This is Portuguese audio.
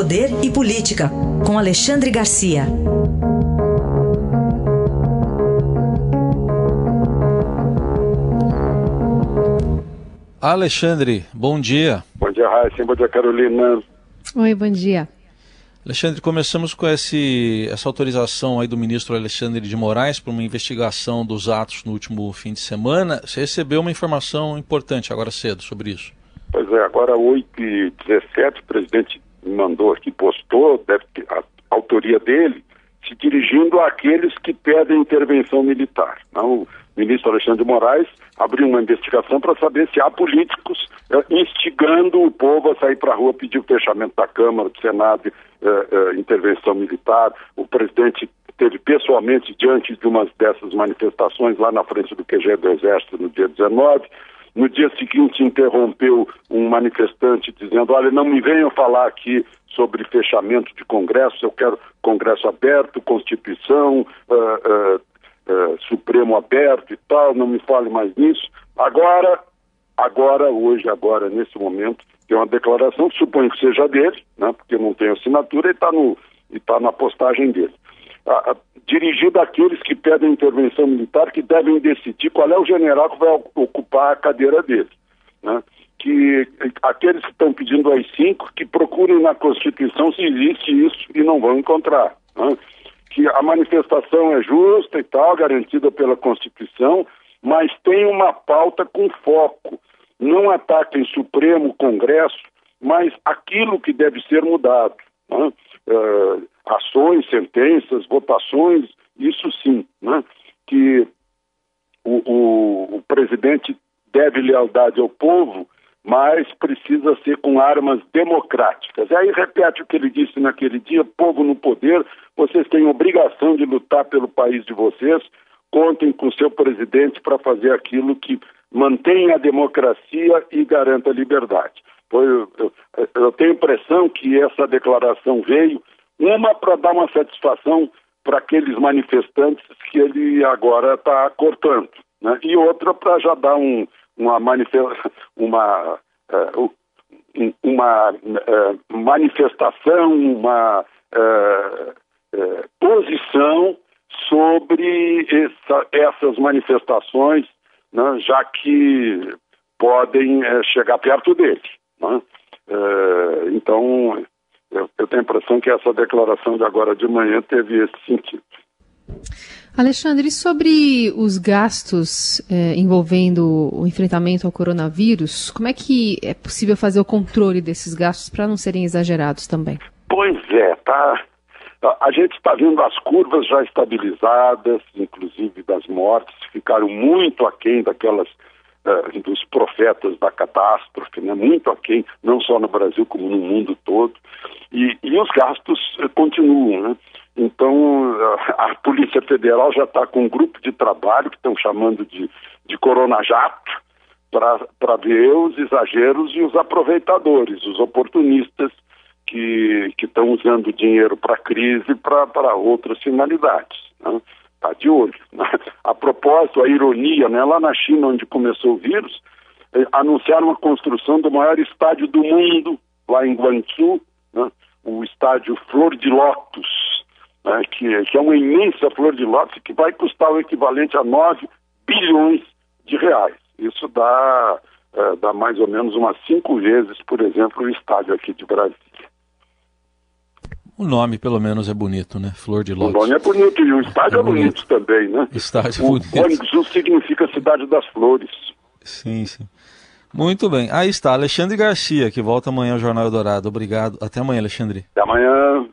Poder e Política, com Alexandre Garcia. Alexandre, bom dia. Bom dia, Raíssa. Bom dia, Carolina. Oi, bom dia. Alexandre, começamos com esse, essa autorização aí do ministro Alexandre de Moraes para uma investigação dos atos no último fim de semana. Você recebeu uma informação importante agora cedo sobre isso. Pois é, agora 8h17, o presidente mandou aqui, postou, deve ter a autoria dele, se dirigindo àqueles que pedem intervenção militar. Não, o ministro Alexandre de Moraes abriu uma investigação para saber se há políticos eh, instigando o povo a sair para a rua pedir o fechamento da Câmara, do Senado, eh, eh, intervenção militar. O presidente esteve pessoalmente diante de uma dessas manifestações lá na frente do QG do Exército no dia 19. No dia seguinte, interrompeu um manifestante dizendo: Olha, não me venham falar aqui sobre fechamento de congresso, eu quero congresso aberto, Constituição, uh, uh, uh, Supremo aberto e tal, não me fale mais nisso. Agora, agora, hoje, agora, nesse momento, tem uma declaração, suponho que seja dele, né, porque não tem assinatura e está tá na postagem dele. Dirigida àqueles que pedem intervenção militar, que devem decidir qual é o general que vai ocupar a cadeira dele. Né? que aqueles que estão pedindo as cinco que procurem na Constituição se existe isso e não vão encontrar. Né? Que a manifestação é justa e tal, garantida pela Constituição, mas tem uma pauta com foco. Não ataquem Supremo, Congresso, mas aquilo que deve ser mudado. Né? Uh, ações, sentenças, votações, isso sim. Né? Que o, o, o presidente deve lealdade ao povo mas precisa ser com armas democráticas. E aí repete o que ele disse naquele dia: povo no poder, vocês têm obrigação de lutar pelo país de vocês, contem com seu presidente para fazer aquilo que mantenha a democracia e garanta a liberdade. Eu, eu, eu tenho impressão que essa declaração veio, uma para dar uma satisfação para aqueles manifestantes que ele agora está cortando, né? e outra para já dar um, uma, uma, uh, uma uh, manifestação, uma uh, posição sobre essa, essas manifestações, né, já que podem chegar perto dele. Né? então, eu, eu tenho a impressão que essa declaração de agora de manhã teve esse sentido. Alexandre, sobre os gastos é, envolvendo o enfrentamento ao coronavírus, como é que é possível fazer o controle desses gastos para não serem exagerados também? Pois é, tá. A gente está vendo as curvas já estabilizadas, inclusive das mortes, ficaram muito aquém daquelas uh, dos profetas da catástrofe, né? muito aquém, não só no Brasil como no mundo todo. E, e os gastos uh, continuam, né? Então, a, Polícia Federal já está com um grupo de trabalho que estão chamando de, de Corona Jato para ver os exageros e os aproveitadores, os oportunistas que estão usando dinheiro para crise para outras finalidades. Né? Tá de olho. Né? A propósito, a ironia, né? lá na China, onde começou o vírus, eh, anunciaram a construção do maior estádio do mundo, lá em Guangzhou, né? o estádio Flor de Lótus, né, que, que, é uma imensa flor de lótus que vai custar o equivalente a 9 bilhões de reais. Isso dá, é, dá mais ou menos umas cinco vezes, por exemplo, o estádio aqui de Brasília. O nome, pelo menos, é bonito, né? Flor de Lótus. O nome é bonito e o estádio é, é bonito. bonito. também, né? Estádio o bonito. Guangzhou significa cidade das flores. Sim, sim. Muito bem. Aí está, Alexandre Garcia, que volta amanhã ao Jornal Dourado. Obrigado. Até amanhã, Alexandre. Até amanhã.